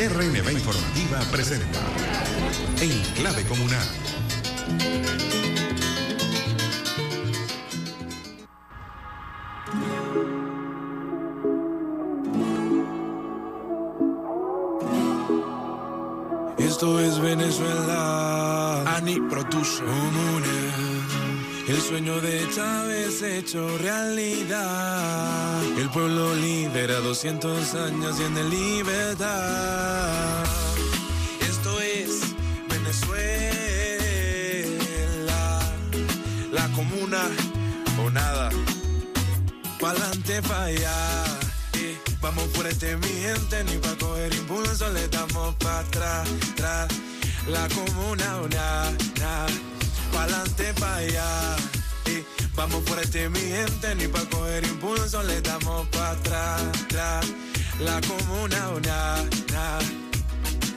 RNB Informativa presenta En Clave Comunal. Esto es Venezuela. Ani produce. El sueño de Chávez hecho realidad. El pueblo lidera 200 años y en libertad. Esto es Venezuela. La comuna o nada. Pa'lante, pa' allá. Eh, vamos por este mi gente, ni pa' coger impulso, le damos pa' atrás. La comuna o nada, nada pa'lante, pa' allá. Y vamos por este mi gente, ni pa' coger impulso, le damos pa' atrás, atrás. La comuna, una, na.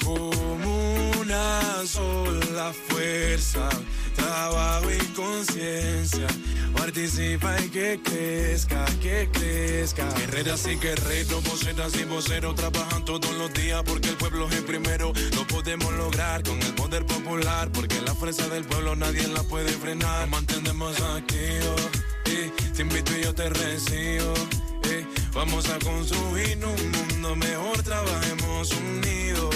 Comuna, sola fuerza, trabajo y conciencia. Participa y que crezca, que crezca. Guerreras y guerreros, voceras y voceros trabajan todos los días porque el pueblo es el primero. Lo podemos lograr con el poder popular porque la fuerza del pueblo nadie la puede frenar. Nos mantenemos activos te invito y yo te recibo. Vamos a construir un mundo mejor, trabajemos unidos.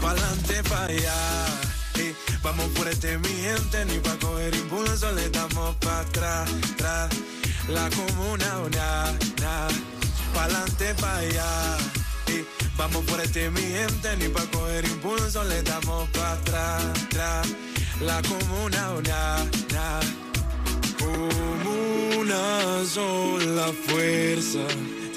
Pa'lante, pa' allá. Vamos por este mi gente, ni pa' coger impulso, le damos pa' atrás, atrás. La comuna, una, na. Pa'lante, pa' allá. eh. Vamos por este mi gente, ni pa' coger impulso, le damos pa' atrás, atrás. La comuna, una, na. Como una sola fuerza,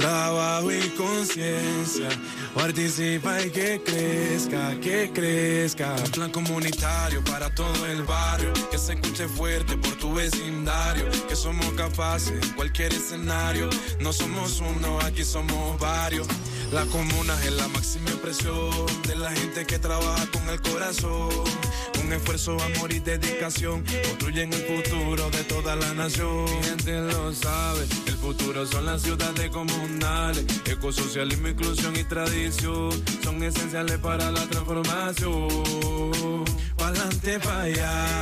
trabajo y conciencia. Participa y que crezca, que crezca. Un plan comunitario para todo el barrio. Que se escuche fuerte por tu vecindario. Que somos capaces en cualquier escenario. No somos uno, aquí somos varios. La comuna es la máxima expresión de la gente que trabaja con el corazón. Con esfuerzo, amor y dedicación. Construyen el futuro de toda la nación. Mi gente lo sabe. El futuro son las ciudades comunales. Ecosocialismo, inclusión y tradición son esenciales para la transformación. Pa'lante, pa' allá.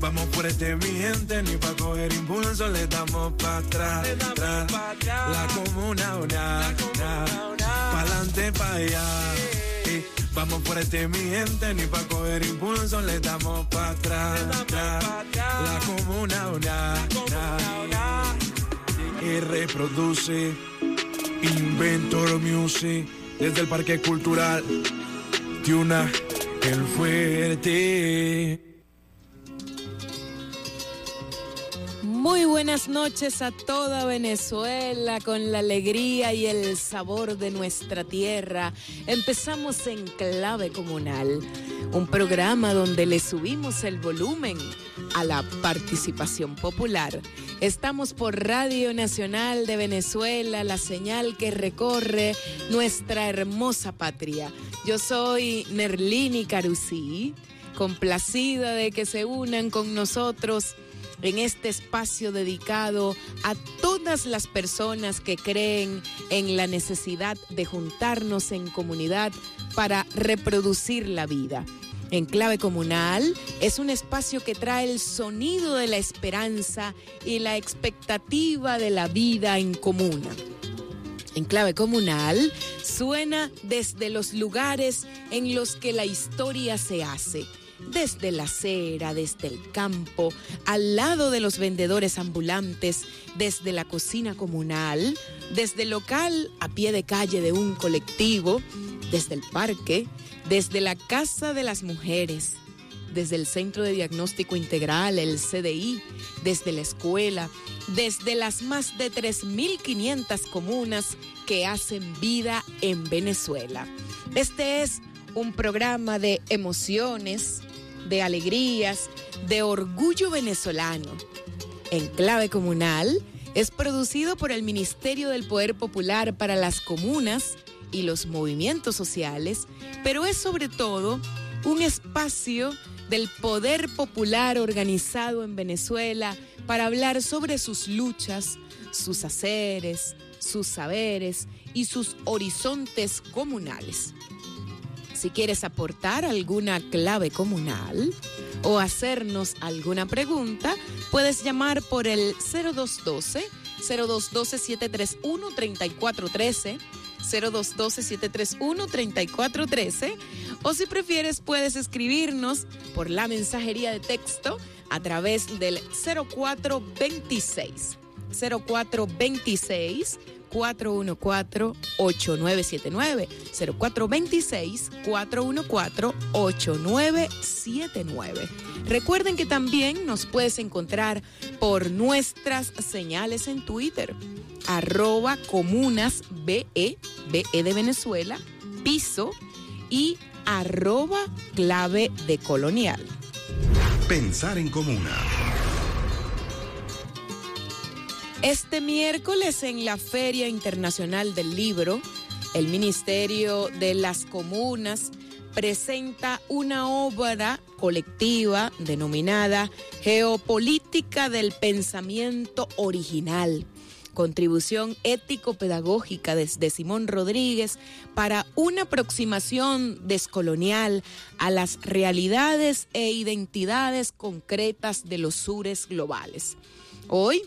Vamos por este mi gente, ni pa' coger impulso, le damos pa' atrás. atrás. La comuna, una, una. Pa'lante, pa' allá. Vamos por este mi gente, ni pa' coger impulso, le damos pa' atrás. atrás. La comuna, una, una. Y reproduce. Inventor Music, desde el Parque Cultural, Tiuna, el fuerte. Muy buenas noches a toda Venezuela con la alegría y el sabor de nuestra tierra. Empezamos en Clave Comunal, un programa donde le subimos el volumen a la participación popular. Estamos por Radio Nacional de Venezuela, la señal que recorre nuestra hermosa patria. Yo soy Nerlini Carusí, complacida de que se unan con nosotros en este espacio dedicado a todas las personas que creen en la necesidad de juntarnos en comunidad para reproducir la vida. En clave comunal es un espacio que trae el sonido de la esperanza y la expectativa de la vida en comuna. En clave comunal suena desde los lugares en los que la historia se hace desde la acera, desde el campo, al lado de los vendedores ambulantes, desde la cocina comunal, desde el local a pie de calle de un colectivo, desde el parque, desde la Casa de las Mujeres, desde el Centro de Diagnóstico Integral, el CDI, desde la escuela, desde las más de 3.500 comunas que hacen vida en Venezuela. Este es un programa de emociones, de alegrías, de orgullo venezolano. En clave comunal es producido por el Ministerio del Poder Popular para las Comunas y los movimientos sociales, pero es sobre todo un espacio del poder popular organizado en Venezuela para hablar sobre sus luchas, sus haceres, sus saberes y sus horizontes comunales. Si quieres aportar alguna clave comunal o hacernos alguna pregunta, puedes llamar por el 0212 0212 731 3413 0212-731-3413 o si prefieres puedes escribirnos por la mensajería de texto a través del 0426 0426 414-8979. 0426-414-8979. Recuerden que también nos puedes encontrar por nuestras señales en Twitter. Arroba comunas BE, BE de Venezuela, piso y arroba clave de colonial. Pensar en comuna. Este miércoles en la Feria Internacional del Libro, el Ministerio de las Comunas presenta una obra colectiva denominada Geopolítica del Pensamiento Original, contribución ético-pedagógica desde Simón Rodríguez para una aproximación descolonial a las realidades e identidades concretas de los sures globales. Hoy,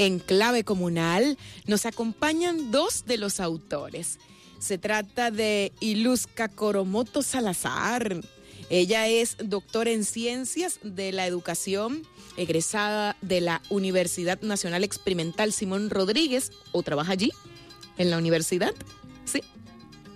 en clave comunal nos acompañan dos de los autores. Se trata de Iluska Coromoto Salazar. Ella es doctora en ciencias de la educación, egresada de la Universidad Nacional Experimental Simón Rodríguez, o trabaja allí, en la universidad. Sí,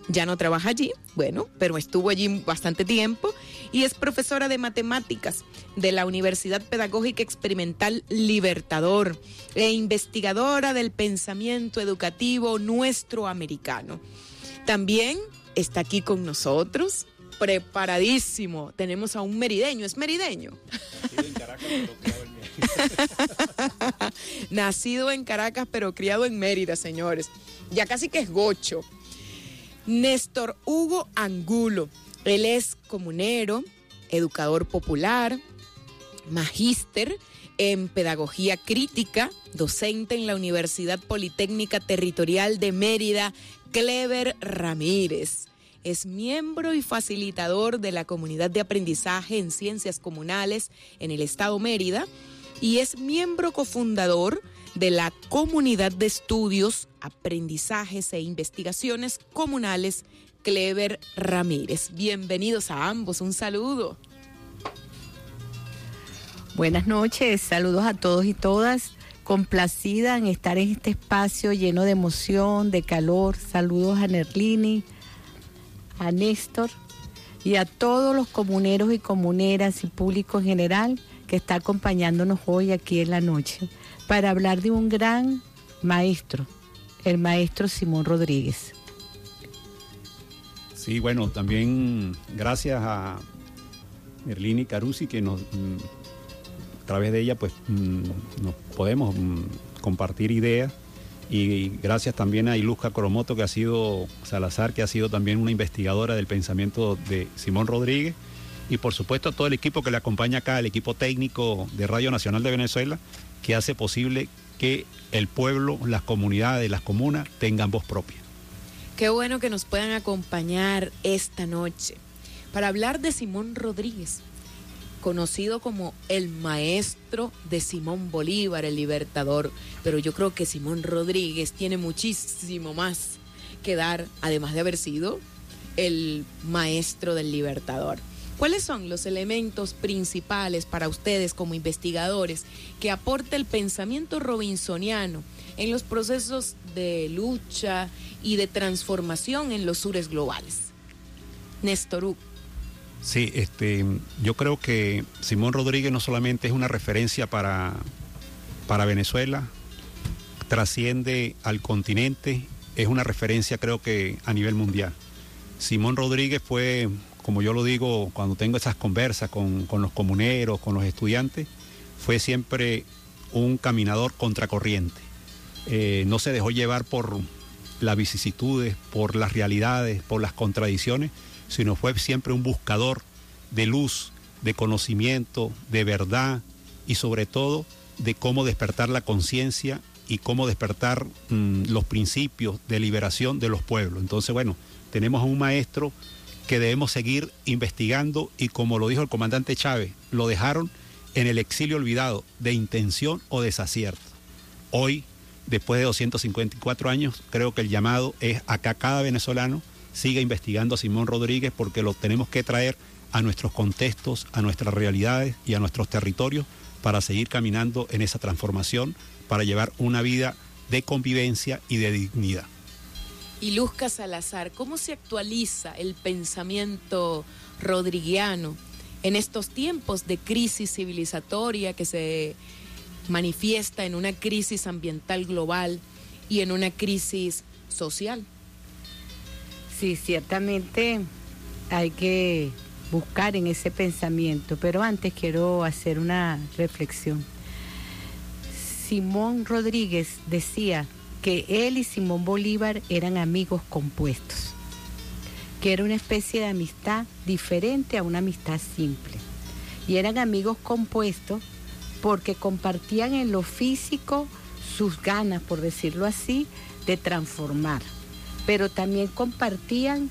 ya no trabaja allí, bueno, pero estuvo allí bastante tiempo y es profesora de matemáticas de la Universidad Pedagógica Experimental Libertador e investigadora del pensamiento educativo nuestro americano. También está aquí con nosotros, preparadísimo. Tenemos a un merideño, ¿es merideño? Nacido en Caracas, pero criado en Mérida, señores. Ya casi que es gocho. Néstor Hugo Angulo. Él es comunero, educador popular, magíster en pedagogía crítica, docente en la Universidad Politécnica Territorial de Mérida, Clever Ramírez. Es miembro y facilitador de la comunidad de aprendizaje en ciencias comunales en el estado Mérida y es miembro cofundador de la comunidad de estudios, aprendizajes e investigaciones comunales Clever Ramírez. Bienvenidos a ambos, un saludo. Buenas noches, saludos a todos y todas. Complacida en estar en este espacio lleno de emoción, de calor. Saludos a Nerlini, a Néstor y a todos los comuneros y comuneras y público en general que está acompañándonos hoy aquí en la noche para hablar de un gran maestro, el maestro Simón Rodríguez. Sí, bueno, también gracias a Merlini Carusi que mm, a través de ella pues mm, nos podemos mm, compartir ideas y gracias también a Ilusca Coromoto que ha sido Salazar que ha sido también una investigadora del pensamiento de Simón Rodríguez y por supuesto a todo el equipo que le acompaña acá, el equipo técnico de Radio Nacional de Venezuela que hace posible que el pueblo, las comunidades, las comunas tengan voz propia. Qué bueno que nos puedan acompañar esta noche para hablar de Simón Rodríguez, conocido como el maestro de Simón Bolívar, el libertador. Pero yo creo que Simón Rodríguez tiene muchísimo más que dar, además de haber sido el maestro del libertador. ¿Cuáles son los elementos principales para ustedes como investigadores que aporta el pensamiento robinsoniano en los procesos de lucha y de transformación en los sures globales? Néstor Hugo. Sí, este, yo creo que Simón Rodríguez no solamente es una referencia para, para Venezuela, trasciende al continente, es una referencia creo que a nivel mundial. Simón Rodríguez fue como yo lo digo cuando tengo esas conversas con, los comuneros, con los estudiantes, fue siempre un caminador contracorriente. Eh, no se dejó llevar por las vicisitudes, por las realidades, por las contradicciones, sino fue siempre un buscador de luz, de conocimiento, de verdad y sobre todo de cómo despertar la conciencia y cómo despertar mm, los principios de liberación de los pueblos. Entonces, bueno, tenemos a un maestro que debemos seguir investigando y como lo dijo el comandante Chávez, lo dejaron en el exilio olvidado de intención o desacierto. Hoy, después de 254 años, creo que el llamado es a cada venezolano siga investigando a Simón Rodríguez porque lo tenemos que traer a nuestros contextos, a nuestras realidades y a nuestros territorios para seguir caminando en esa transformación, para llevar una vida de convivencia y de dignidad. Y Luzca Salazar, ¿cómo se actualiza el pensamiento rodriguiano en estos tiempos de crisis civilizatoria que se manifiesta en una crisis ambiental global y en una crisis social? Sí, ciertamente hay que buscar en ese pensamiento, pero antes quiero hacer una reflexión. Simón Rodríguez decía que él y Simón Bolívar eran amigos compuestos, que era una especie de amistad diferente a una amistad simple. Y eran amigos compuestos porque compartían en lo físico sus ganas, por decirlo así, de transformar, pero también compartían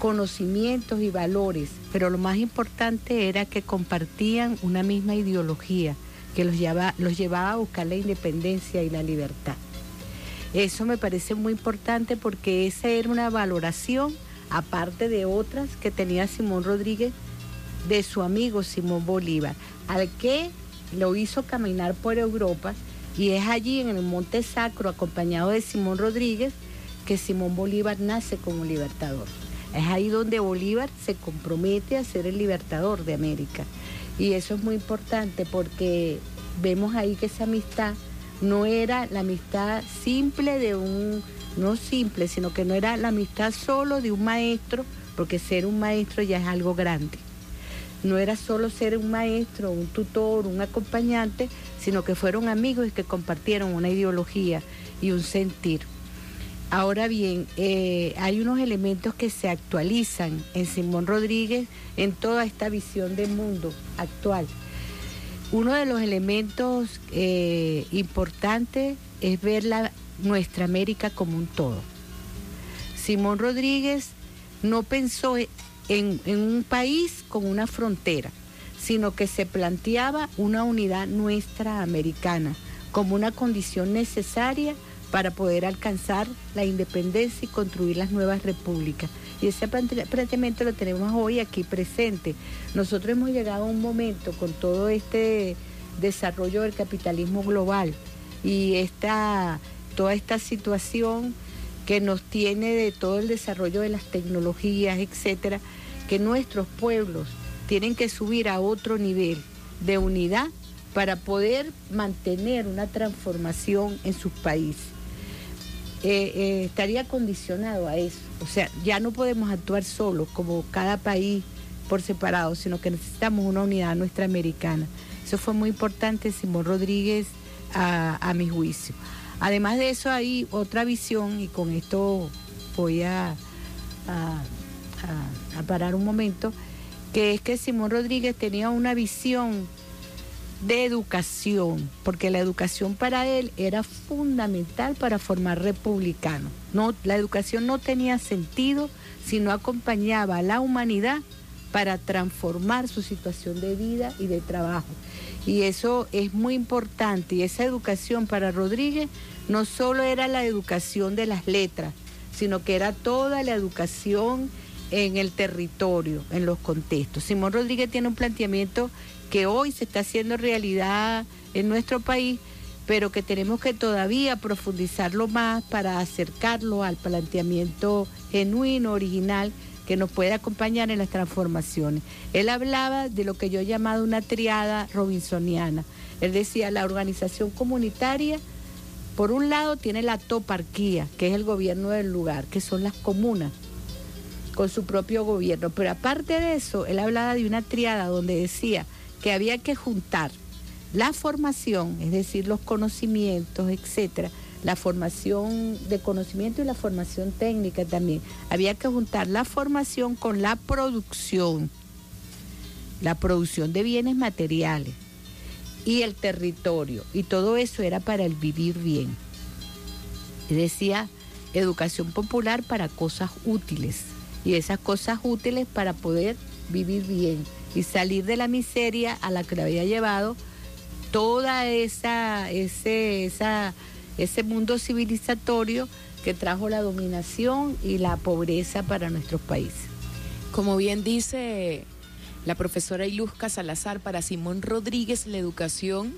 conocimientos y valores, pero lo más importante era que compartían una misma ideología que los llevaba, a buscar la independencia y la libertad. Eso me parece muy importante porque esa era una valoración, aparte de otras que tenía Simón Rodríguez, de su amigo Simón Bolívar, al que lo hizo caminar por Europa y es allí en el Monte Sacro, acompañado de Simón Rodríguez, que Simón Bolívar nace como libertador. Es ahí donde Bolívar se compromete a ser el libertador de América. Y eso es muy importante porque vemos ahí que esa amistad no era la amistad simple de un, no simple, sino que no era la amistad solo de un maestro, porque ser un maestro ya es algo grande. No era solo ser un maestro, un tutor, un acompañante, sino que fueron amigos y que compartieron una ideología y un sentir. Ahora bien, eh, hay unos elementos que se actualizan en Simón Rodríguez en toda esta visión del mundo actual. Uno de los elementos eh, importantes es ver la, nuestra América como un todo. Simón Rodríguez no pensó en, en un país con una frontera, sino que se planteaba una unidad nuestra americana como una condición necesaria para poder alcanzar la independencia y construir las nuevas repúblicas. Y ese planteamiento lo tenemos hoy aquí presente. Nosotros hemos llegado a un momento con todo este desarrollo del capitalismo global y esta, toda esta situación que nos tiene de todo el desarrollo de las tecnologías, etcétera, que nuestros pueblos tienen que subir a otro nivel de unidad para poder mantener una transformación en sus países. Eh, eh, estaría condicionado a eso. O sea, ya no podemos actuar solos como cada país por separado, sino que necesitamos una unidad nuestra americana. Eso fue muy importante, Simón Rodríguez, a, mi juicio. Además de eso, hay otra visión, y con esto voy a, a parar un momento, que es que Simón Rodríguez tenía una visión de educación, porque la educación para él era fundamental para formar republicanos. No, la educación no tenía sentido si no acompañaba a la humanidad para transformar su situación de vida y de trabajo. Y eso es muy importante. Y esa educación para Rodríguez no solo era la educación de las letras, sino que era toda la educación en el territorio, en los contextos. Simón Rodríguez tiene un planteamiento que hoy se está haciendo realidad en nuestro país, pero que tenemos que todavía profundizarlo más para acercarlo al planteamiento genuino, original, que nos puede acompañar en las transformaciones. Él hablaba de lo que yo he llamado una triada robinsoniana. Él decía, la organización comunitaria, por un lado, tiene la toparquía, que es el gobierno del lugar, que son las comunas con su propio gobierno. Pero aparte de eso, él hablaba de una triada donde decía, que había que juntar la formación, es decir, los conocimientos, etcétera, la formación de conocimiento y la formación técnica también. Había que juntar la formación con la producción, la producción de bienes materiales y el territorio. Y todo eso era para el vivir bien. Y decía, educación popular para cosas útiles. Y esas cosas útiles para poder vivir bien y salir de la miseria a la que le había llevado toda esa, ese, esa, ese mundo civilizatorio que trajo la dominación y la pobreza para nuestros países. Como bien dice la profesora Iluzca Salazar, para Simón Rodríguez la educación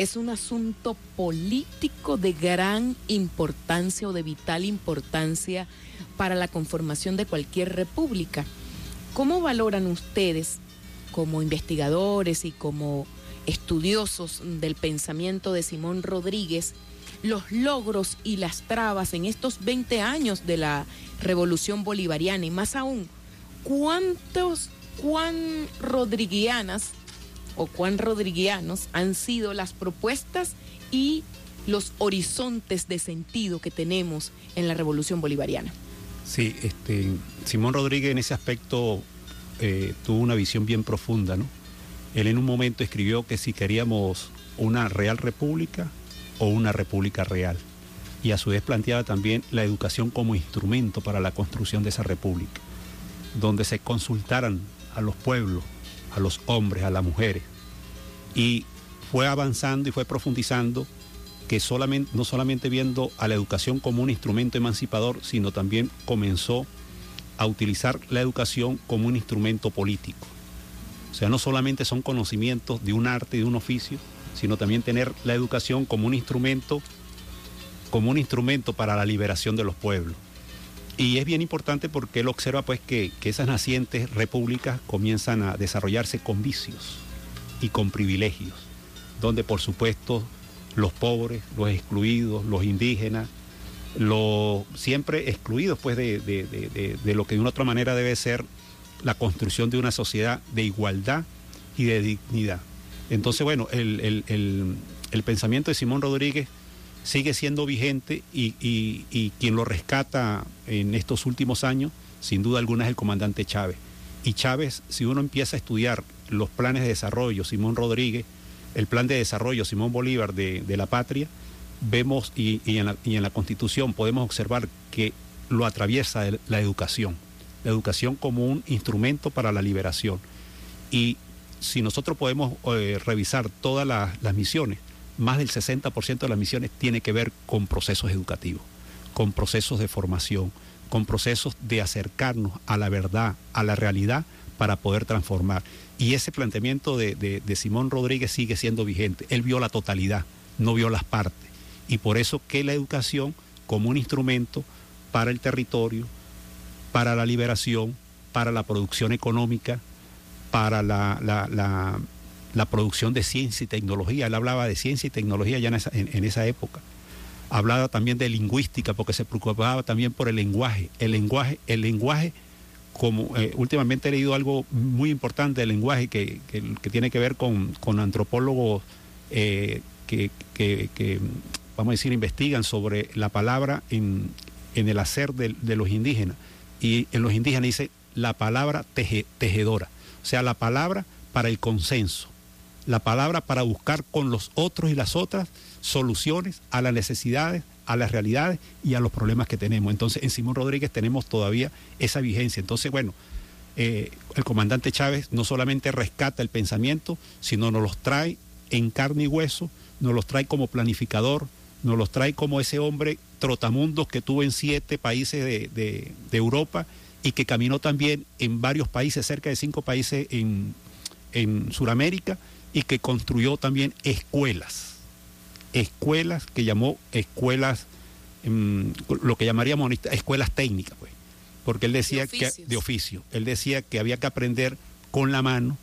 es un asunto político de gran importancia o de vital importancia para la conformación de cualquier república. ¿Cómo valoran ustedes como investigadores y como estudiosos del pensamiento de Simón Rodríguez los logros y las trabas en estos 20 años de la revolución bolivariana y más aún, cuántos, cuán rodriguianas o cuán rodriguianos han sido las propuestas y los horizontes de sentido que tenemos en la revolución bolivariana. Sí, este, Simón Rodríguez en ese aspecto eh, tuvo una visión bien profunda, ¿no? Él en un momento escribió que si queríamos una real república o una república real. Y a su vez planteaba también la educación como instrumento para la construcción de esa república, donde se consultaran a los pueblos, a los hombres, a las mujeres. Y fue avanzando y fue profundizando que solamente, no solamente viendo a la educación como un instrumento emancipador, sino también comenzó a utilizar la educación como un instrumento político. O sea, no solamente son conocimientos de un arte, de un oficio, sino también tener la educación como un instrumento, como un instrumento para la liberación de los pueblos. Y es bien importante porque él observa pues que, que esas nacientes repúblicas comienzan a desarrollarse con vicios y con privilegios, donde por supuesto los pobres, los excluidos, los indígenas, los siempre excluidos pues de, de, de, de, lo que de una otra manera debe ser la construcción de una sociedad de igualdad y de dignidad. Entonces, bueno, el, el, el, pensamiento de Simón Rodríguez sigue siendo vigente y, y, y, quien lo rescata en estos últimos años, sin duda alguna, es el comandante Chávez. Y Chávez, si uno empieza a estudiar los planes de desarrollo, Simón Rodríguez, el plan de desarrollo Simón Bolívar de, la patria, vemos y, en la, Constitución podemos observar que lo atraviesa la educación, la educación como un instrumento para la liberación. Y si nosotros podemos eh, revisar todas la, las misiones, más del 60% de las misiones tiene que ver con procesos educativos, con procesos de formación, con procesos de acercarnos a la verdad, a la realidad, para poder transformar. Y ese planteamiento de, de, Simón Rodríguez sigue siendo vigente. Él vio la totalidad, no vio las partes. Y por eso que la educación como un instrumento para el territorio, para la liberación, para la producción económica, para la, la, la, producción de ciencia y tecnología. Él hablaba de ciencia y tecnología ya en esa, en esa, época. Hablaba también de lingüística porque se preocupaba también por el lenguaje. El lenguaje, el lenguaje como eh, últimamente he leído algo muy importante del lenguaje que, que, tiene que ver con, con antropólogos eh, que, que, vamos a decir, investigan sobre la palabra en, en el hacer de, de, los indígenas. Y en los indígenas dice la palabra teje, tejedora o sea, la palabra para el consenso, la palabra para buscar con los otros y las otras soluciones a las necesidades, a las realidades y a los problemas que tenemos. Entonces, en Simón Rodríguez tenemos todavía esa vigencia. Entonces, bueno, eh, el comandante Chávez no solamente rescata el pensamiento, sino nos los trae en carne y hueso, nos los trae como planificador, nos los trae como ese hombre trotamundos que tuvo en siete países de, de, Europa y que caminó también en varios países, cerca de cinco países en, en Sudamérica, y que construyó también escuelas, escuelas que llamó escuelas, um, lo que llamaríamos escuelas técnicas, pues, porque él decía de que de oficio, él decía que había que aprender con la mano,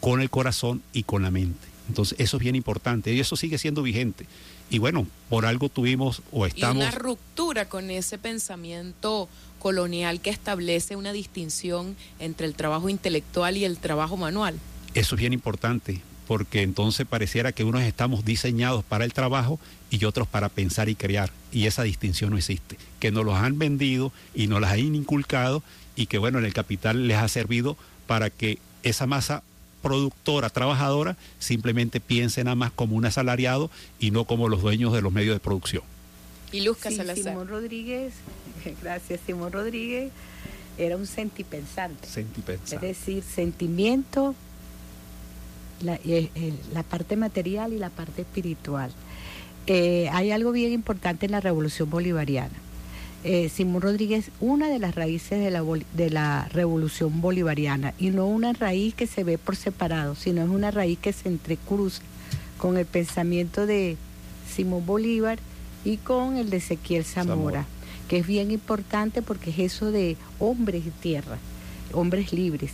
con el corazón y con la mente. Entonces, eso es bien importante y eso sigue siendo vigente. Y bueno, por algo tuvimos o estamos... Y una ruptura con ese pensamiento colonial que establece una distinción entre el trabajo intelectual y el trabajo manual. Eso es bien importante, porque entonces pareciera que unos estamos diseñados para el trabajo y otros para pensar y crear, y esa distinción no existe, que nos los han vendido y nos las han inculcado y que bueno, en el capital les ha servido para que esa masa productora, trabajadora, simplemente piense nada más como un asalariado y no como los dueños de los medios de producción. Y Luz Sí, Salazar. Simón Rodríguez, gracias, Simón Rodríguez era un sentipensante. Sentipensar. Es decir, sentimiento, la, eh, eh, la parte material y la parte espiritual. Eh, hay algo bien importante en la revolución bolivariana. Eh, Simón Rodríguez, una de las raíces de la, de la revolución bolivariana, y no una raíz que se ve por separado, sino es una raíz que se entrecruza con el pensamiento de Simón Bolívar y con el de Ezequiel Zamora, Zamora. que es bien importante porque es eso de hombres y tierra, hombres libres.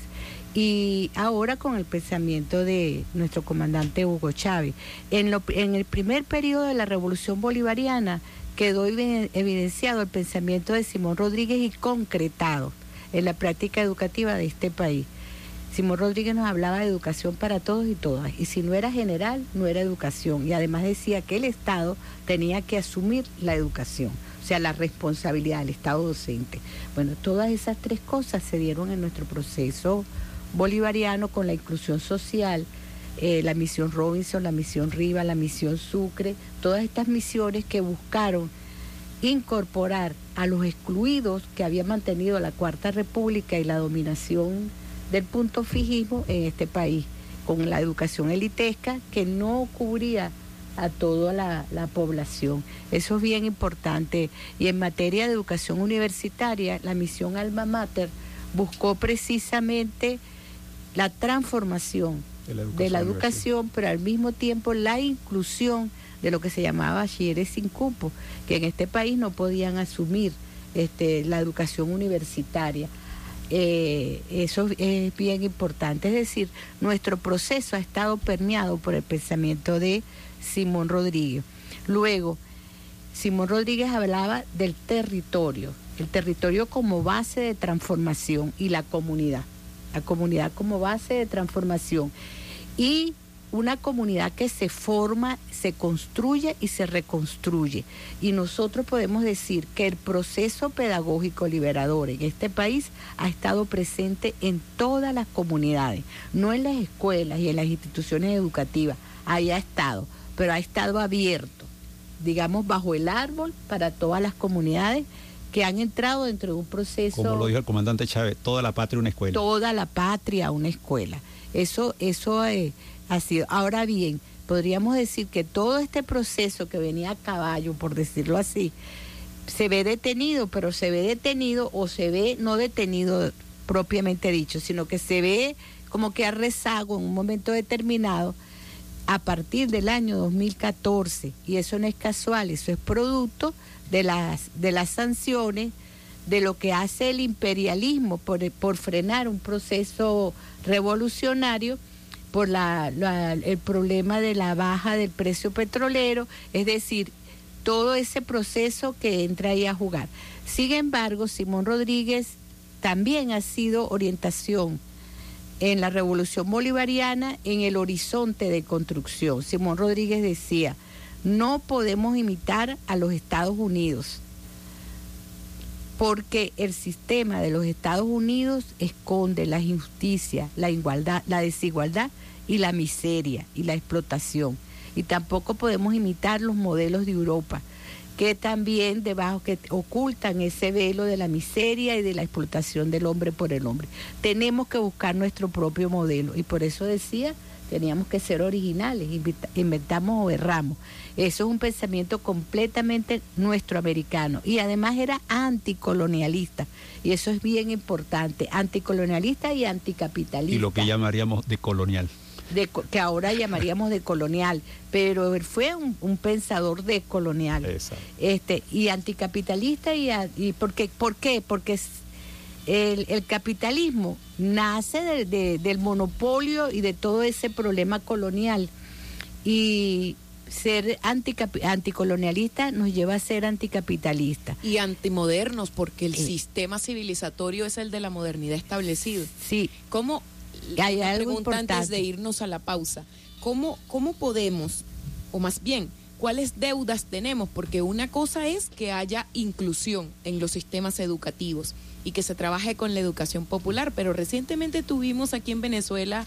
Y ahora con el pensamiento de nuestro comandante Hugo Chávez. En, lo- en el primer periodo de la revolución bolivariana quedó evi- evidenciado el pensamiento de Simón Rodríguez y concretado en la práctica educativa de este país. Simón Rodríguez nos hablaba de educación para todos y todas, y si no era general, no era educación, y además decía que el Estado tenía que asumir la educación, o sea, la responsabilidad del Estado docente. Bueno, todas esas tres cosas se dieron en nuestro proceso bolivariano con la inclusión social, eh, la misión Robinson, la misión Riva, la misión Sucre, todas estas misiones que buscaron incorporar a los excluidos que había mantenido la Cuarta República y la dominación del punto fijismo en este país, con la educación elitesca que no cubría a toda la, la población. Eso es bien importante. Y en materia de educación universitaria, la misión Alma Mater buscó precisamente la transformación De la de la educación educación, pero al mismo tiempo la inclusión de lo que se llamaba bachilleres sin cupo, que en este país no podían asumir este, la educación universitaria. Eh, eso es bien importante, es decir, nuestro proceso ha estado permeado por el pensamiento de Simón Rodríguez. Luego, Simón Rodríguez hablaba del territorio, el territorio como base de transformación y la comunidad, la comunidad como base de transformación y una comunidad que se forma, se construye y se reconstruye. Y nosotros podemos decir que el proceso pedagógico liberador en este país ha estado presente en todas las comunidades, no en las escuelas y en las instituciones educativas, ahí ha estado, pero ha estado abierto, digamos, bajo el árbol para todas las comunidades que han entrado dentro de un proceso Como lo dijo el comandante Chávez, toda la patria una escuela. toda la patria una escuela. Eso, eso eh, ha sido. Ahora bien, podríamos decir que todo este proceso que venía a caballo, por decirlo así, se ve detenido, pero se ve detenido o se ve no detenido propiamente dicho, sino que se ve como que a rezago en un momento determinado a partir del año 2014. Y eso no es casual, eso es producto de las, de las sanciones, de lo que hace el imperialismo por, por frenar un proceso revolucionario por la, la- el problema de la baja del precio petrolero, es decir, todo ese proceso que entra ahí a jugar. Sin embargo, Simón Rodríguez también ha sido orientación en la revolución bolivariana en el horizonte de construcción. Simón Rodríguez decía, no podemos imitar a los Estados Unidos porque el sistema de los Estados Unidos esconde la injusticia, la igualdad, la desigualdad y la miseria y la explotación. Y tampoco podemos imitar los modelos de Europa, que también debajo que ocultan ese velo de la miseria y de la explotación del hombre por el hombre. Tenemos que buscar nuestro propio modelo y por eso decía, teníamos que ser originales, inventamos o erramos. Eso es un pensamiento completamente nuestro americano y además era anticolonialista y eso es bien importante, anticolonialista y anticapitalista Y lo que llamaríamos de colonial. De co- que ahora llamaríamos de colonial, pero él fue un, un pensador de colonial Exacto. este y anticapitalista y, a- y porque por qué porque el, el capitalismo nace de- de- del monopolio y de todo ese problema colonial y ser anticolonialista nos lleva a ser anticapitalista Y antimodernos, porque el Sí. sistema civilizatorio es el de la modernidad establecido. sí ¿Cómo, Hay una algo pregunta antes de irnos a la pausa, ¿cómo, ¿cómo podemos, o más bien, cuáles deudas tenemos? Porque una cosa es que haya inclusión en los sistemas educativos y que se trabaje con la educación popular, pero recientemente tuvimos aquí en Venezuela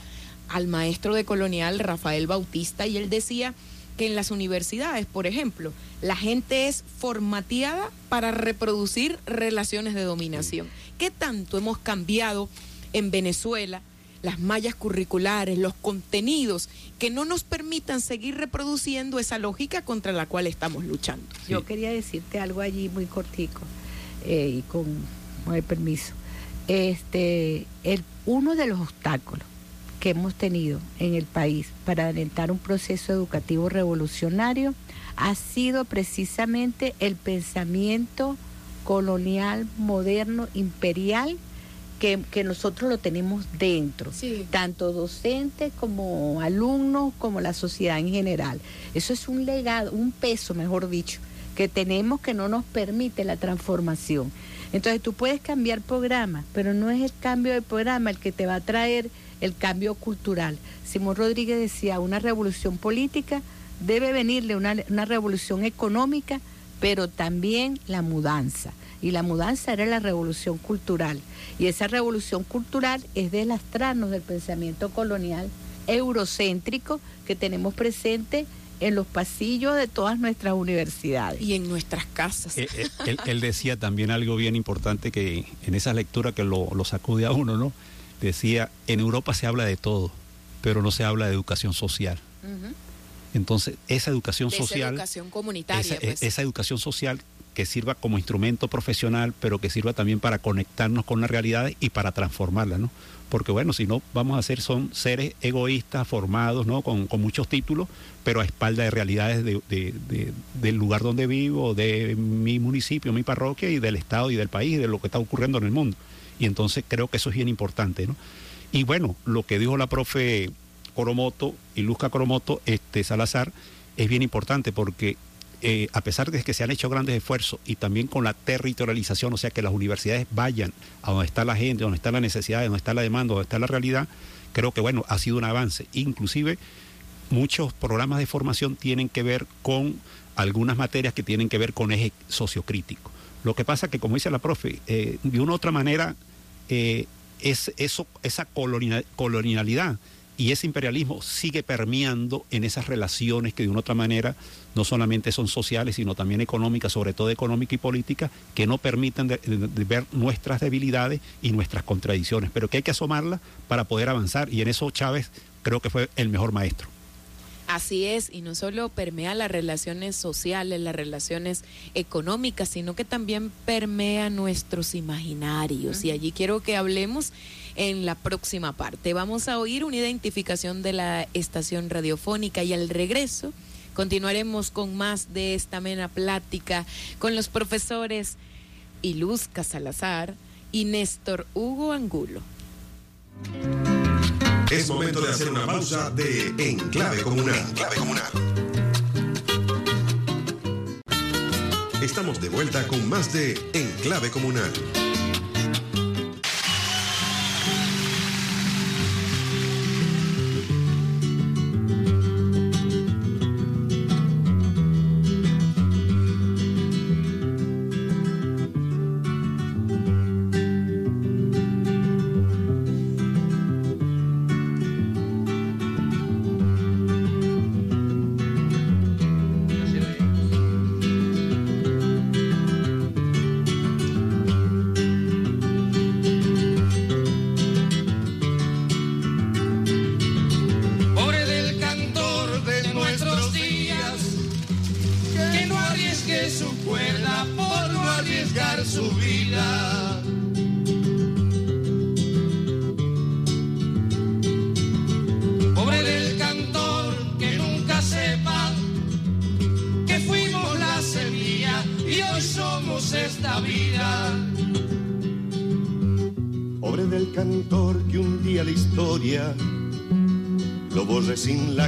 al maestro de colonial Rafael Bautista y él decía que en las universidades, por ejemplo, la gente es formateada para reproducir relaciones de dominación. ¿Qué tanto hemos cambiado en Venezuela las mallas curriculares, los contenidos que no nos permitan seguir reproduciendo esa lógica contra la cual estamos luchando? Yo quería decirte algo allí muy cortico eh, y con, con el permiso. Este, el, uno de los obstáculos que hemos tenido en el país para adelantar un proceso educativo revolucionario ha sido precisamente el pensamiento colonial, moderno, imperial, que, que nosotros lo tenemos dentro, Sí. tanto docentes como alumnos, como la sociedad en general. Eso es un legado, un peso, mejor dicho, que tenemos que no nos permite la transformación. Entonces tú puedes cambiar programa, pero no es el cambio de programa el que te va a traer el cambio cultural. Simón Rodríguez decía, una revolución política debe venirle una, una revolución económica, pero también la mudanza. Y la mudanza era la revolución cultural. Y esa revolución cultural es de lastrarnos del pensamiento colonial eurocéntrico que tenemos presente en los pasillos de todas nuestras universidades. Y en nuestras casas. Eh, eh, él, él decía también algo bien importante que en esa lectura que lo, lo sacude a uno, ¿no? Decía, en Europa se habla de todo, pero no se habla de educación social. Entonces, esa educación De esa social, educación comunitaria. esa, pues. esa educación social que sirva como instrumento profesional, pero que sirva también para conectarnos con la realidad y para transformarla, ¿no? Porque bueno, si no, vamos a ser, son seres egoístas, formados, ¿no? Con, muchos títulos, pero a espalda de realidades de- de- de- del lugar donde vivo, de mi municipio, mi parroquia y del Estado y del país, y de lo que está ocurriendo en el mundo. Y entonces creo que eso es bien importante, ¿no? Y bueno, lo que dijo la profe Coromoto y Luzca Coromoto, este Salazar, es bien importante porque eh, a pesar de que se han hecho grandes esfuerzos y también con la territorialización, o sea, que las universidades vayan a donde está la gente, donde está la necesidad, donde está la demanda, donde está la realidad, creo que bueno, ha sido un avance. Inclusive muchos programas de formación tienen que ver con algunas materias que tienen que ver con eje sociocrítico. Lo que pasa que, como dice la profe, eh, de una u otra manera, eh, es, eso, esa colonial- colonialidad y ese imperialismo sigue permeando en esas relaciones que de una u otra manera no solamente son sociales, sino también económicas, sobre todo económica y política, que no permiten de- de- de ver nuestras debilidades y nuestras contradicciones, pero que hay que asomarlas para poder avanzar y en eso Chávez creo que fue el mejor maestro. Así es, y no solo permea las relaciones sociales, las relaciones económicas, sino que también permea nuestros imaginarios. Y allí quiero que hablemos en la próxima parte. Vamos a oír una identificación de la estación radiofónica y al regreso continuaremos con más de esta amena plática con los profesores Iluzca Salazar y Néstor Hugo Angulo. Es momento de hacer una pausa de Enclave Comunal. Enclave Comunal. Estamos de vuelta con más de Enclave Comunal.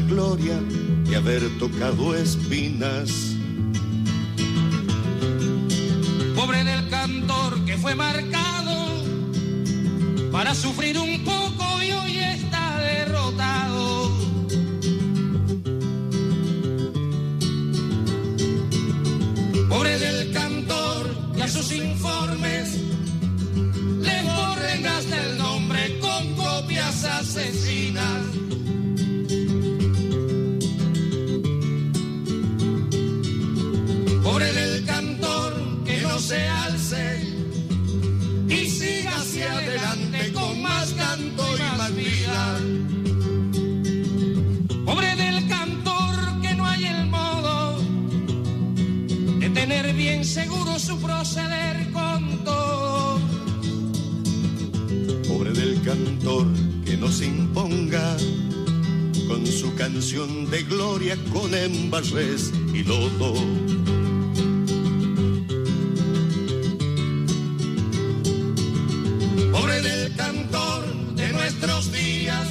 Gloria de haber tocado espinas. Cantor que no se imponga con su canción de gloria con embarres y lodo. Pobre del cantor de nuestros días,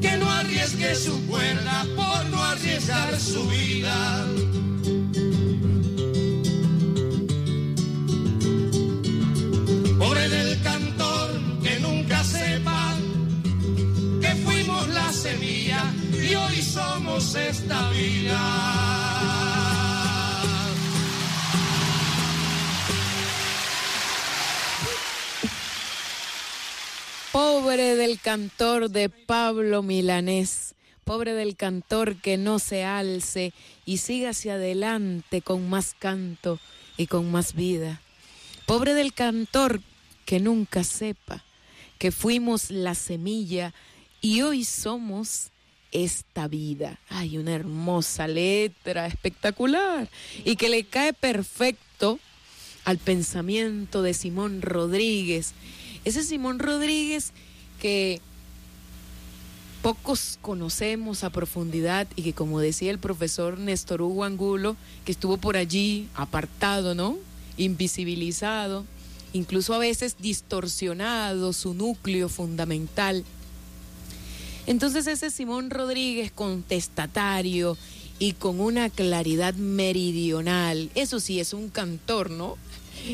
que no arriesgue su cuerda por no arriesgar su vida. Pobre del cantor de Pablo Milanés, pobre del cantor que no se alce y siga hacia adelante con más canto y con más vida. Pobre del cantor que nunca sepa que fuimos la semilla y hoy somos esta vida. Ay, una hermosa letra, espectacular, y que le cae perfecto al pensamiento de Simón Rodríguez. Ese Simón Rodríguez que pocos conocemos a profundidad y que como decía el profesor Néstor Hugo Angulo, que estuvo por allí apartado, ¿no? Invisibilizado, incluso a veces distorsionado su núcleo fundamental. Entonces ese Simón Rodríguez contestatario y con una claridad meridional, eso sí es un cantor, ¿no?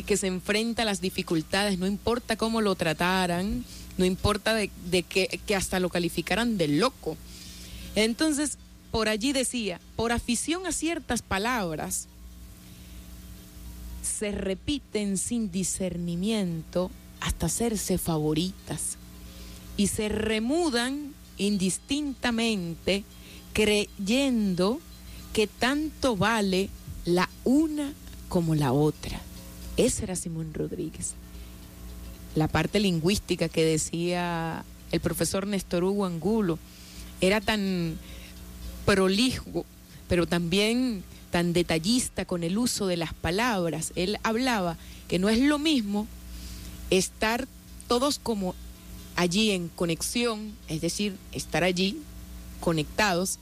Que se enfrenta a las dificultades, no importa cómo lo trataran, no importa de, de que, hasta lo calificaran de loco. Entonces, por allí decía, por afición a ciertas palabras, se repiten sin discernimiento hasta hacerse favoritas y se remudan indistintamente creyendo que tanto vale la una como la otra. Ese era Simón Rodríguez. La parte lingüística que decía el profesor Néstor Hugo Angulo era tan prolijo, pero también tan detallista con el uso de las palabras. Él hablaba que no es lo mismo estar todos como allí en conexión, es decir, estar allí conectados,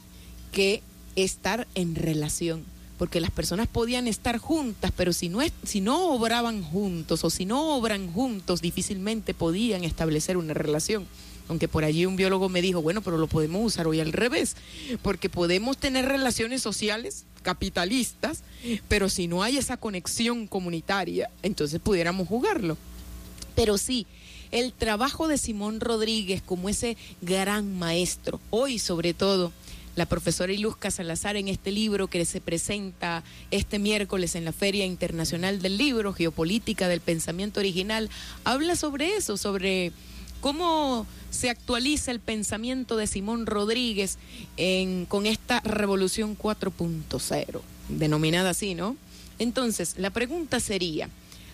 que estar en relación. Porque las personas podían estar juntas, pero si no, es, si no obraban juntos o si no obran juntos, difícilmente podían establecer una relación. Aunque por allí un biólogo me dijo, bueno, pero lo podemos usar hoy al revés, porque podemos tener relaciones sociales capitalistas, pero si no hay esa conexión comunitaria, entonces pudiéramos jugarlo. Pero sí, el trabajo de Simón Rodríguez como ese gran maestro, hoy sobre todo, la profesora Iluzca Salazar en este libro que se presenta este miércoles en la Feria Internacional del Libro, Geopolítica del Pensamiento Original, habla sobre eso, sobre cómo se actualiza el pensamiento de Simón Rodríguez en, con esta revolución 4.0, denominada así, ¿no? Entonces, la pregunta sería,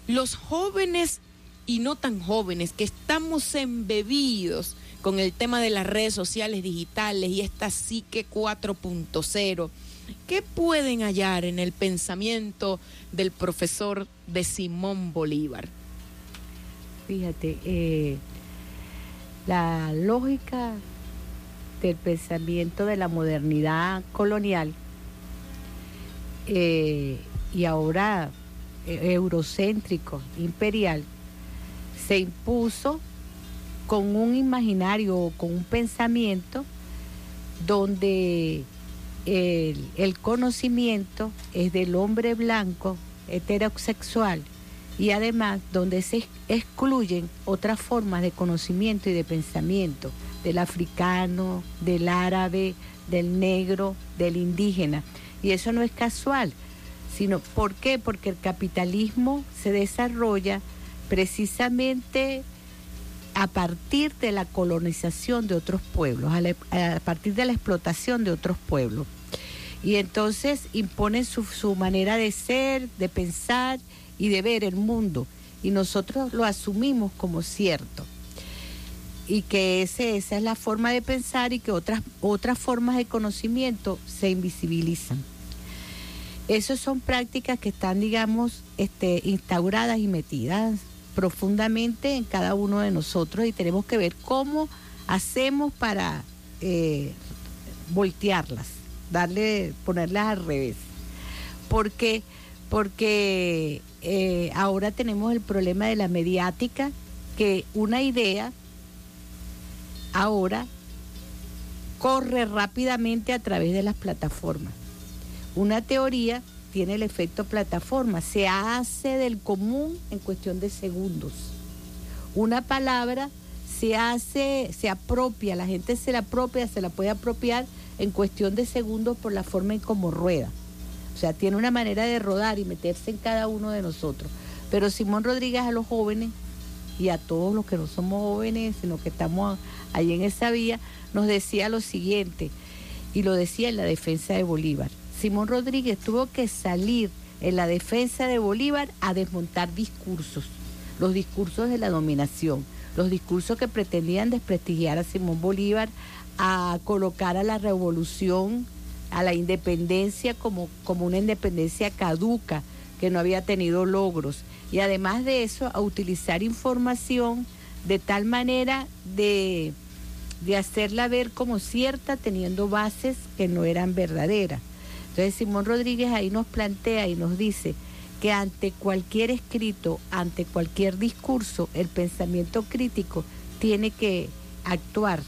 los jóvenes y no tan jóvenes que estamos embebidos con el tema de las redes sociales digitales y esta psique 4.0, ¿qué pueden hallar en el pensamiento del profesor de Simón Bolívar? Fíjate, eh, la lógica del pensamiento de la modernidad colonial eh, y ahora eh, eurocéntrico, imperial, se impuso con un imaginario, con un pensamiento donde el, el, conocimiento es del hombre blanco heterosexual y además donde se excluyen otras formas de conocimiento y de pensamiento del africano, del árabe, del negro, del indígena. Y eso no es casual, sino ¿por qué? Porque el capitalismo se desarrolla precisamente a partir de la colonización de otros pueblos, a, partir de la explotación de otros pueblos. Y entonces imponen su, manera de ser, de pensar y de ver el mundo. Y nosotros lo asumimos como cierto. y que esa es la forma de pensar y que otras, otras formas de conocimiento se invisibilizan. Esas son prácticas que están, digamos, este, instauradas y metidas profundamente en cada uno de nosotros y tenemos que ver cómo hacemos para eh, voltearlas, darle, ponerlas al revés. Porque, porque eh, ahora tenemos el problema de la mediática, que una idea ahora corre rápidamente a través de las plataformas. Una teoría tiene el efecto plataforma, se hace del común en cuestión de segundos. Una palabra se hace, se apropia, la gente se la apropia, se la puede apropiar en cuestión de segundos por la forma en cómo rueda. O sea, tiene una manera de rodar y meterse en cada uno de nosotros. Pero Simón Rodríguez a los jóvenes y a todos los que no somos jóvenes, sino que estamos ahí en esa vía, nos decía lo siguiente, y lo decía en la defensa de Bolívar. Simón Rodríguez tuvo que salir en la defensa de Bolívar a desmontar discursos, los discursos de la dominación, los discursos que pretendían desprestigiar a Simón Bolívar, a colocar a la revolución, a la independencia como, como una independencia caduca, que no había tenido logros. Y además de eso, a utilizar información de tal manera de, de hacerla ver como cierta, teniendo bases que no eran verdaderas. Entonces Simón Rodríguez ahí nos plantea y nos dice que ante cualquier escrito, ante cualquier discurso, el pensamiento crítico tiene que actuar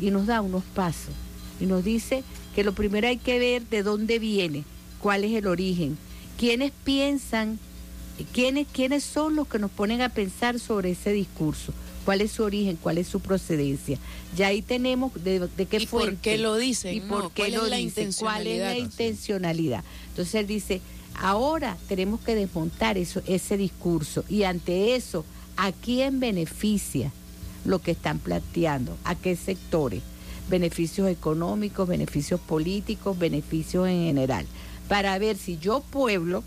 y nos da unos pasos. Y nos dice que lo primero hay que ver de dónde viene, cuál es el origen, quiénes piensan, quiénes, quiénes son los que nos ponen a pensar sobre ese discurso cuál es su origen, cuál es su procedencia. Ya ahí tenemos de, qué ¿Y por qué lo dicen? ¿Y por qué lo dicen? ¿Cuál es la intencionalidad? Entonces él dice, ahora tenemos que desmontar eso, ese discurso y ante eso, ¿a quién beneficia lo que están planteando? ¿A qué sectores? Beneficios económicos, beneficios políticos, beneficios en general. Para ver si yo, pueblo,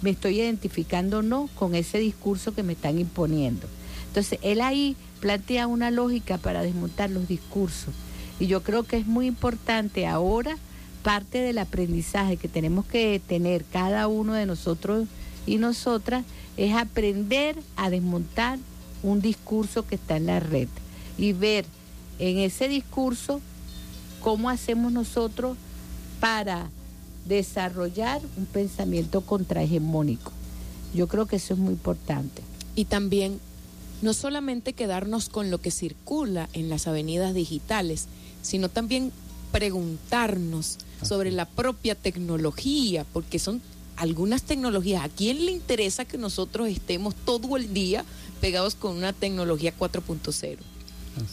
me estoy identificando o no con ese discurso que me están imponiendo. Entonces, él ahí plantea una lógica para desmontar los discursos. Y yo creo que es muy importante ahora, parte del aprendizaje que tenemos que tener cada uno de nosotros y nosotras, es aprender a desmontar un discurso que está en la red y ver en ese discurso cómo hacemos nosotros para desarrollar un pensamiento contrahegemónico. Yo creo que eso es muy importante. Y también no solamente quedarnos con lo que circula en las avenidas digitales, sino también preguntarnos sobre la propia tecnología, porque son algunas tecnologías. ¿A quién le interesa que nosotros estemos todo el día pegados con una tecnología 4.0?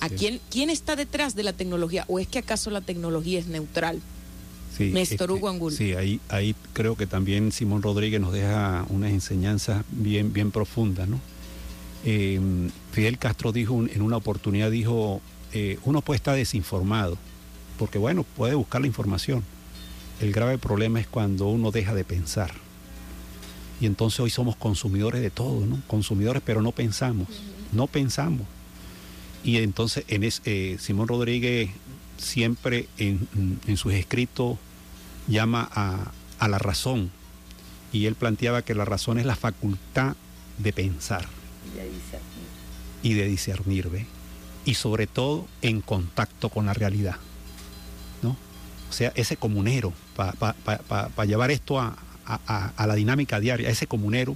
¿A quién, quién está detrás de la tecnología? ¿O es que acaso la tecnología es neutral? Sí, Néstor Hugo Angulo. Sí, ahí, ahí creo que también Simón Rodríguez nos deja unas enseñanzas bien, bien profundas, ¿no? Eh, Fidel Castro dijo en una oportunidad, dijo, eh, uno puede estar desinformado, porque bueno, puede buscar la información. El grave problema es cuando uno deja de pensar. Y entonces hoy somos consumidores de todo, ¿no? Consumidores, pero no pensamos, no pensamos. Y entonces en eh, Simón Rodríguez siempre en, sus escritos llama a, a la razón. Y él planteaba que la razón es la facultad de pensar y de discernir, ¿ve? Y sobre todo en contacto con la realidad, ¿no? O sea, ese comunero, para llevar esto a, la dinámica diaria, ese comunero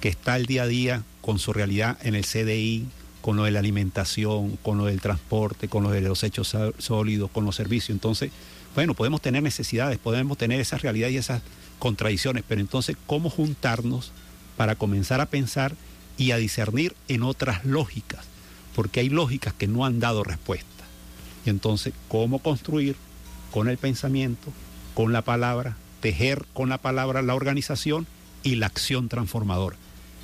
que está el día a día con su realidad en el CDI, con lo de la alimentación, con lo del transporte, con lo de los hechos sólidos, con los servicios. Entonces, bueno, podemos tener necesidades, podemos tener esa realidad y esas contradicciones, pero entonces, ¿cómo juntarnos para comenzar a pensar y a discernir en otras lógicas, porque hay lógicas que no han dado respuesta. Y entonces, ¿cómo construir con el pensamiento, con la palabra, tejer con la palabra la organización y la acción transformadora?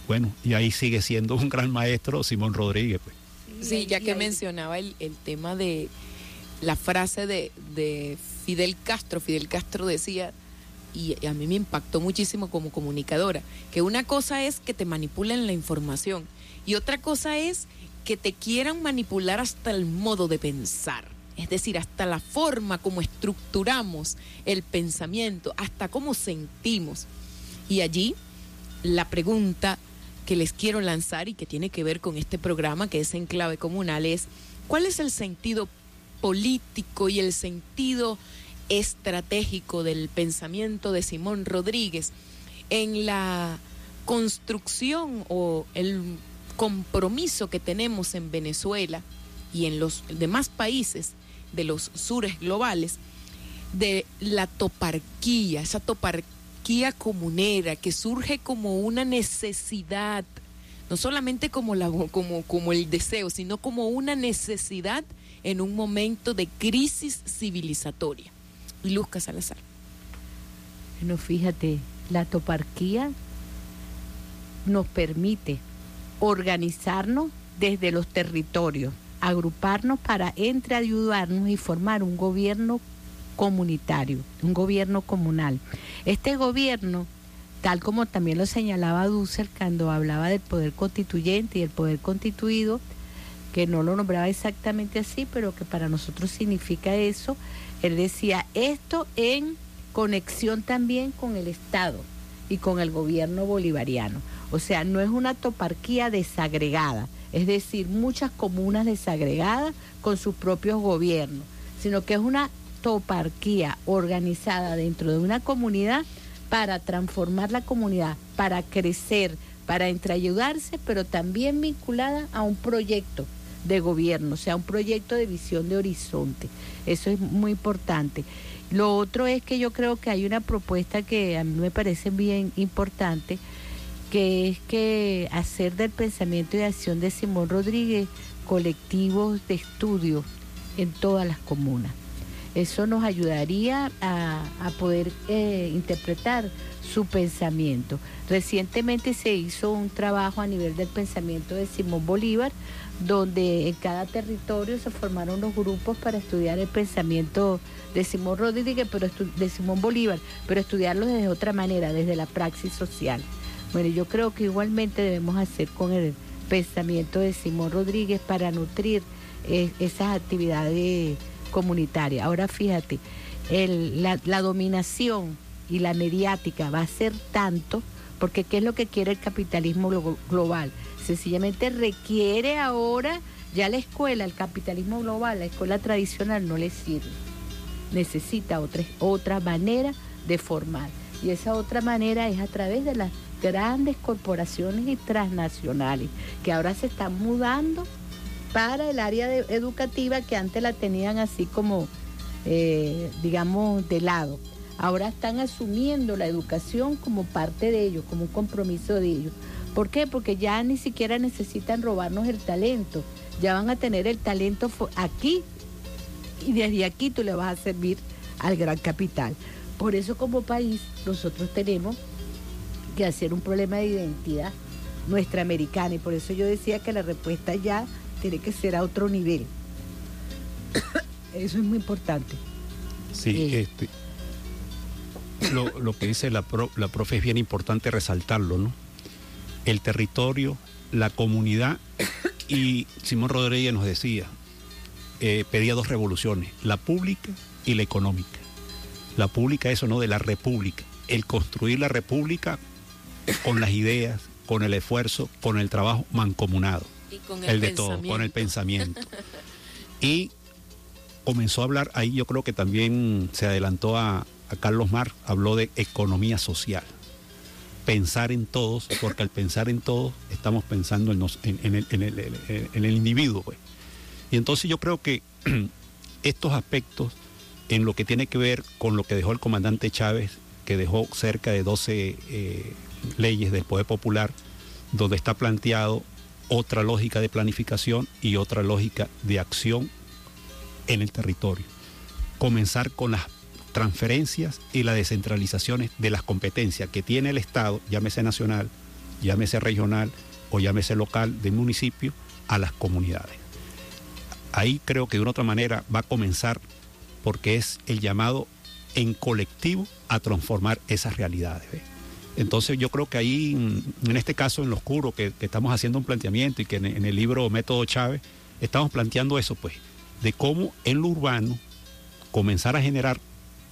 Bueno, y ahí sigue siendo un gran maestro Simón Rodríguez. Pues. Sí, ya que mencionaba el, tema de la frase de, de Fidel Castro, Fidel Castro decía, y a mí me impactó muchísimo como comunicadora, que una cosa es que te manipulen la información y otra cosa es que te quieran manipular hasta el modo de pensar, es decir, hasta la forma como estructuramos el pensamiento, hasta cómo sentimos. Y allí la pregunta que les quiero lanzar y que tiene que ver con este programa que es en clave comunal es, ¿cuál es el sentido político y el sentido estratégico del pensamiento de Simón Rodríguez en la construcción o el compromiso que tenemos en Venezuela y en los demás países de los sures globales de la toparquía, esa toparquía comunera que surge como una necesidad, no solamente como, la, como, como el deseo, sino como una necesidad en un momento de crisis civilizatoria. Y Luz Salazar. Bueno, fíjate, la toparquía nos permite organizarnos desde los territorios, agruparnos para entre ayudarnos y formar un gobierno comunitario, un gobierno comunal. Este gobierno, tal como también lo señalaba Dussel cuando hablaba del poder constituyente y el poder constituido, que no lo nombraba exactamente así, pero que para nosotros significa eso, él decía esto en conexión también con el Estado y con el gobierno bolivariano. O sea, no es una toparquía desagregada, es decir, muchas comunas desagregadas con sus propios gobiernos, sino que es una toparquía organizada dentro de una comunidad para transformar la comunidad, para crecer, para entreayudarse, pero también vinculada a un proyecto de gobierno, o sea, un proyecto de visión de horizonte. Eso es muy importante. Lo otro es que yo creo que hay una propuesta que a mí me parece bien importante, que es que hacer del pensamiento y acción de Simón Rodríguez colectivos de estudio en todas las comunas. Eso nos ayudaría a, poder eh, interpretar su pensamiento. Recientemente se hizo un trabajo a nivel del pensamiento de Simón Bolívar, donde en cada territorio se formaron los grupos para estudiar el pensamiento de Simón Rodríguez, pero de Simón Bolívar, pero estudiarlo desde otra manera, desde la praxis social. Bueno, yo creo que igualmente debemos hacer con el pensamiento de Simón Rodríguez para nutrir eh, esas actividades comunitaria. Ahora fíjate, la, dominación y la mediática va a ser tanto, porque ¿qué es lo que quiere el capitalismo global? Sencillamente requiere ahora, ya la escuela, el capitalismo global, la escuela tradicional no le sirve. Necesita otra, otra manera de formar. Y esa otra manera es a través de las grandes corporaciones y transnacionales, que ahora se están mudando para el área educativa que antes la tenían así como, eh, digamos, de lado. Ahora están asumiendo la educación como parte de ellos, como un compromiso de ellos. ¿Por qué? Porque ya ni siquiera necesitan robarnos el talento. Ya van a tener el talento aquí y desde aquí tú le vas a servir al gran capital. Por eso como país nosotros tenemos que hacer un problema de identidad nuestra americana y por eso yo decía que la respuesta ya tiene que ser a otro nivel. Eso es muy importante. Sí, eh. este, lo, que dice la, la profe es bien importante resaltarlo, ¿no? El territorio, la comunidad y Simón Rodríguez nos decía, eh, pedía dos revoluciones, la pública y la económica. La pública, eso no, de la república. El construir la república con las ideas, con el esfuerzo, con el trabajo mancomunado el, de todo, con el pensamiento. y comenzó a hablar, ahí yo creo que también se adelantó a, Carlos Mar, habló de economía social. Pensar en todos, porque al pensar en todos estamos pensando en, en, el, en el, individuo. Pues. Y entonces yo creo que estos aspectos, en lo que tiene que ver con lo que dejó el comandante Chávez, que dejó cerca de 12 eh, leyes del Poder Popular, donde está planteado otra lógica de planificación y otra lógica de acción en el territorio. Comenzar con las transferencias y las descentralizaciones de las competencias que tiene el Estado, llámese nacional, llámese regional o llámese local de municipio, a las comunidades. Ahí creo que de una otra manera va a comenzar porque es el llamado en colectivo a transformar esas realidades. Entonces yo creo que ahí, mm, en este caso, en lo oscuro, que, estamos haciendo un planteamiento y que en, el libro Método Chávez estamos planteando eso, pues, de cómo en lo urbano comenzar a generar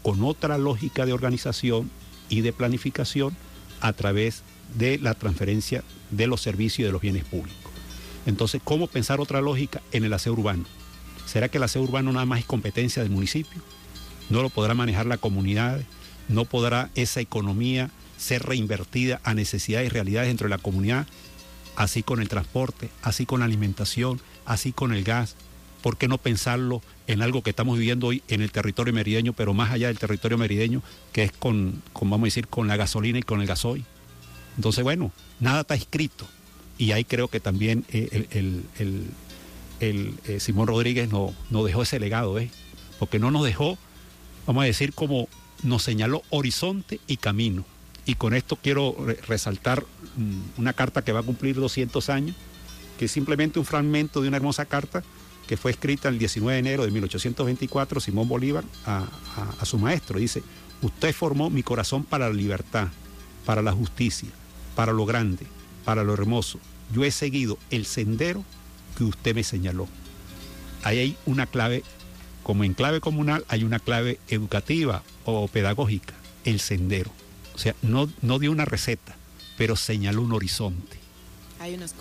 con otra lógica de organización y de planificación a través de la transferencia de los servicios y de los bienes públicos. Entonces, ¿cómo pensar otra lógica en el aseo urbano? ¿Será que el aseo urbano nada más es competencia del municipio? ¿No lo podrá manejar la comunidad? ¿No podrá esa economía ser reinvertida a necesidades y realidades dentro de la comunidad? Así con el transporte, así con la alimentación, así con el gas. ¿Por qué no pensarlo en algo que estamos viviendo hoy en el territorio merideño, pero más allá del territorio merideño, que es con, vamos a decir, con la gasolina y con el gasoil? Entonces, bueno, nada está escrito. Y ahí creo que también eh, el, eh, Simón Rodríguez nos no dejó ese legado, ¿eh? porque no nos dejó, vamos a decir, como nos señaló horizonte y camino. Y con esto quiero resaltar mm, una carta que va a cumplir 200 años, que es simplemente un fragmento de una hermosa carta que fue escrita el 19 de enero de 1824, Simón Bolívar, a, a su maestro. Dice, usted formó mi corazón para la libertad, para la justicia, para lo grande, para lo hermoso. Yo he seguido el sendero que usted me señaló. Ahí hay una clave, como en clave comunal hay una clave educativa o pedagógica, el sendero. O sea, no, no dio una receta, pero señaló un horizonte.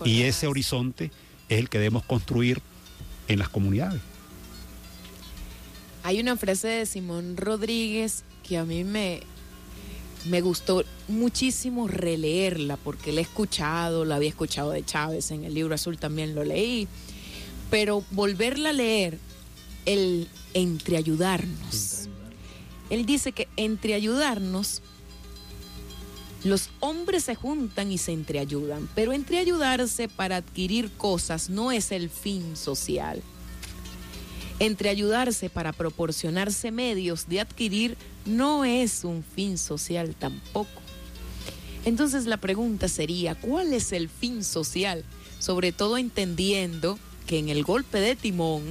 y ese horizonte es el que debemos construir en las comunidades. Hay una frase de Simón Rodríguez que a mí me, me gustó muchísimo releerla porque la he escuchado, la había escuchado de Chávez en el libro azul también lo leí, pero volverla a leer, el entreayudarnos. Él dice que entre ayudarnos, los hombres se juntan y se entreayudan, pero entreayudarse para adquirir cosas no es el fin social entre ayudarse para proporcionarse medios de adquirir no es un fin social tampoco. Entonces la pregunta sería, ¿cuál es el fin social? Sobre todo entendiendo que en el golpe de timón,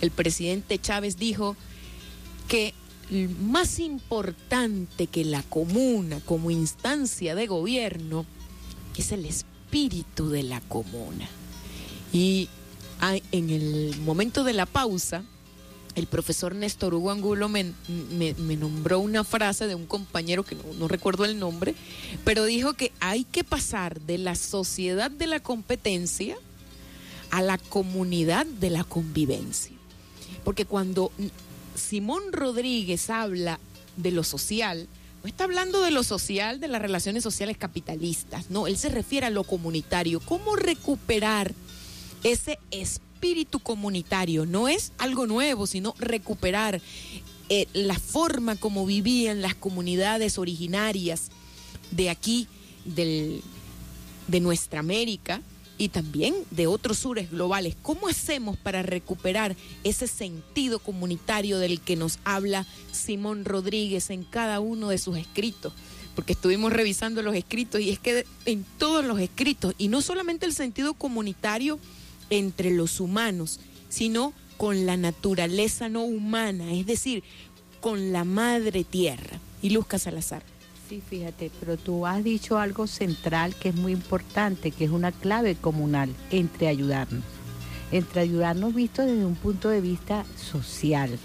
el presidente Chávez dijo que más importante que la comuna como instancia de gobierno es el espíritu de la comuna. Y en el momento de la pausa, el profesor Néstor Hugo Angulo me, nombró una frase de un compañero que no, recuerdo el nombre, pero dijo que hay que pasar de la sociedad de la competencia a la comunidad de la convivencia. Porque cuando Simón Rodríguez habla de lo social, no está hablando de lo social, de las relaciones sociales capitalistas, no, él se refiere a lo comunitario, cómo recuperar ese espíritu comunitario. No es algo nuevo, sino recuperar eh, la forma como vivían las comunidades originarias de aquí, del, de nuestra América y también de otros sures globales. ¿Cómo hacemos para recuperar ese sentido comunitario del que nos habla Simón Rodríguez en cada uno de sus escritos? Porque estuvimos revisando los escritos y es que en todos los escritos, y no solamente el sentido comunitario, entre los humanos, sino con la naturaleza no humana, es decir, con la madre tierra. Y Luz Salazar. Sí, fíjate, pero tú has dicho algo central que es muy importante, que es una clave comunal entre ayudarnos, entre ayudarnos visto desde un punto de vista social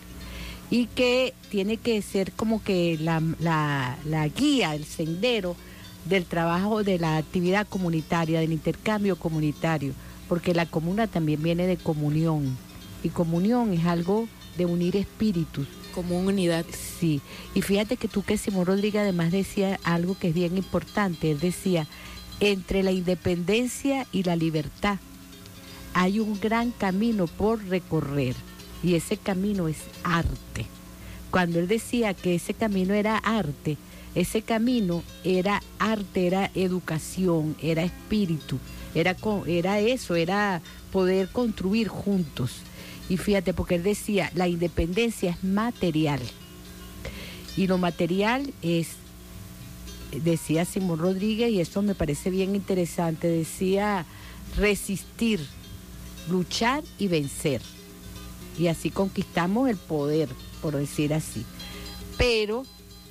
y que tiene que ser como que la, la, la guía, el sendero del trabajo de la actividad comunitaria, del intercambio comunitario porque la comuna también viene de comunión y comunión es algo de unir espíritus. Como unidad. Sí, y fíjate que tú que Simón Rodríguez además decía algo que es bien importante, él decía, entre la independencia y la libertad hay un gran camino por recorrer y ese camino es arte. Cuando él decía que ese camino era arte, ese camino era arte, era educación, era espíritu, era, era eso, era poder construir juntos. Y fíjate, porque él decía, la independencia es material. Y lo material es, decía Simón Rodríguez, y esto me parece bien interesante, decía resistir, luchar y vencer. Y así conquistamos el poder, por decir así. Pero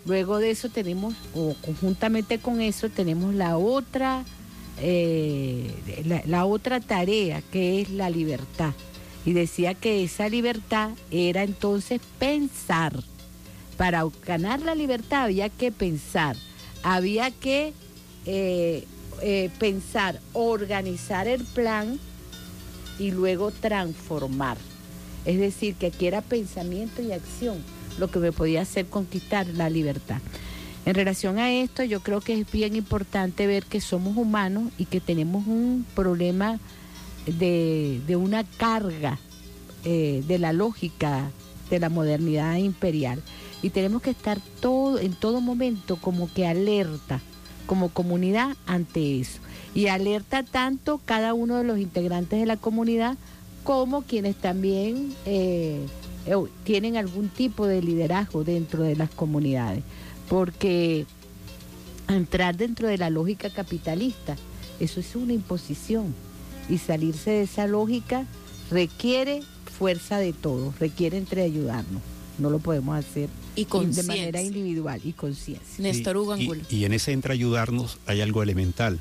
Luego de eso tenemos, o conjuntamente con eso, tenemos la otra, eh, la otra tarea que es la libertad. Y decía que esa libertad era entonces pensar. Para ganar la libertad había que pensar, había que eh, eh, pensar, organizar el plan y luego transformar. Es decir, que aquí era pensamiento y acción lo que me podía hacer conquistar la libertad. En relación a esto, yo creo que es bien importante ver que somos humanos y que tenemos un problema de, de una carga eh, de la lógica de la modernidad imperial. Y tenemos que estar todo, en todo momento como que alerta, como comunidad ante eso. Y alerta tanto cada uno de los integrantes de la comunidad como quienes también eh, eh, tienen algún tipo de liderazgo dentro de las comunidades. Porque entrar dentro de la lógica capitalista, eso es una imposición. Y salirse de esa lógica requiere fuerza de todos, requiere entre ayudarnos. No lo podemos hacer Y de manera individual y conciencia. Néstor Hugo Y- Angulo. y, y en ese entre ayudarnos hay algo elemental,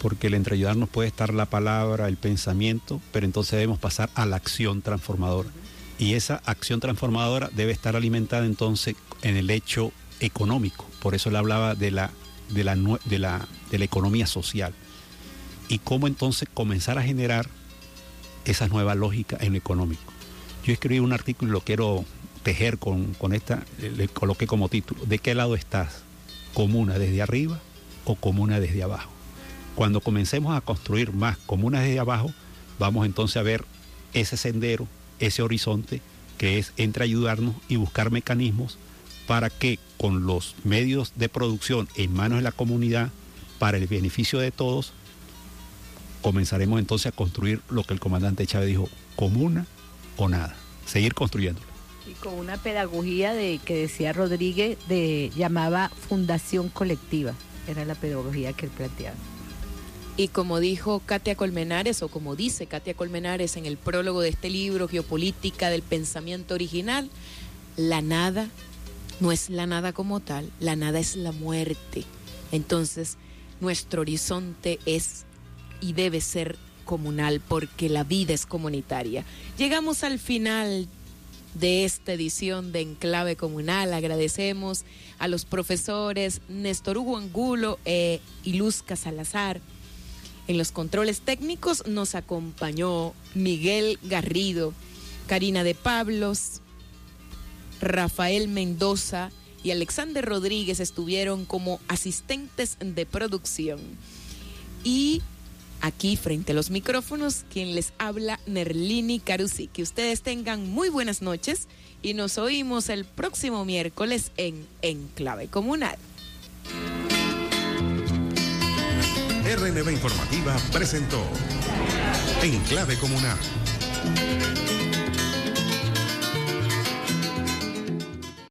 porque el entre ayudarnos puede estar la palabra, el pensamiento, pero entonces debemos pasar a la acción transformadora. Y esa acción transformadora debe estar alimentada entonces en el hecho económico. Por eso le hablaba de la, de la, de la, de la economía social. Y cómo entonces comenzar a generar esa nueva lógica en lo económico. Yo escribí un artículo y lo quiero tejer con, con esta, le coloqué como título, ¿de qué lado estás? ¿Comuna desde arriba o comuna desde abajo? Cuando comencemos a construir más comunas desde abajo, vamos entonces a ver ese sendero, ese horizonte que es entre ayudarnos y buscar mecanismos para que con los medios de producción en manos de la comunidad, para el beneficio de todos, comenzaremos entonces a construir lo que el comandante Chávez dijo, comuna o nada, seguir construyéndolo. Y con una pedagogía de que decía Rodríguez, de llamaba fundación colectiva. Era la pedagogía que él planteaba. Y como dijo Katia Colmenares, o como dice Katia Colmenares en el prólogo de este libro, Geopolítica del Pensamiento Original, la nada no es la nada como tal, la nada es la muerte. Entonces, nuestro horizonte es y debe ser comunal porque la vida es comunitaria. Llegamos al final de esta edición de Enclave Comunal. Agradecemos a los profesores Néstor Hugo Angulo e Iluzca Salazar. En los controles técnicos nos acompañó Miguel Garrido, Karina de Pablos, Rafael Mendoza y Alexander Rodríguez estuvieron como asistentes de producción. Y aquí frente a los micrófonos, quien les habla, Nerlini Carusi. Que ustedes tengan muy buenas noches y nos oímos el próximo miércoles en Enclave Comunal. RNB Informativa presentó En Clave Comunal.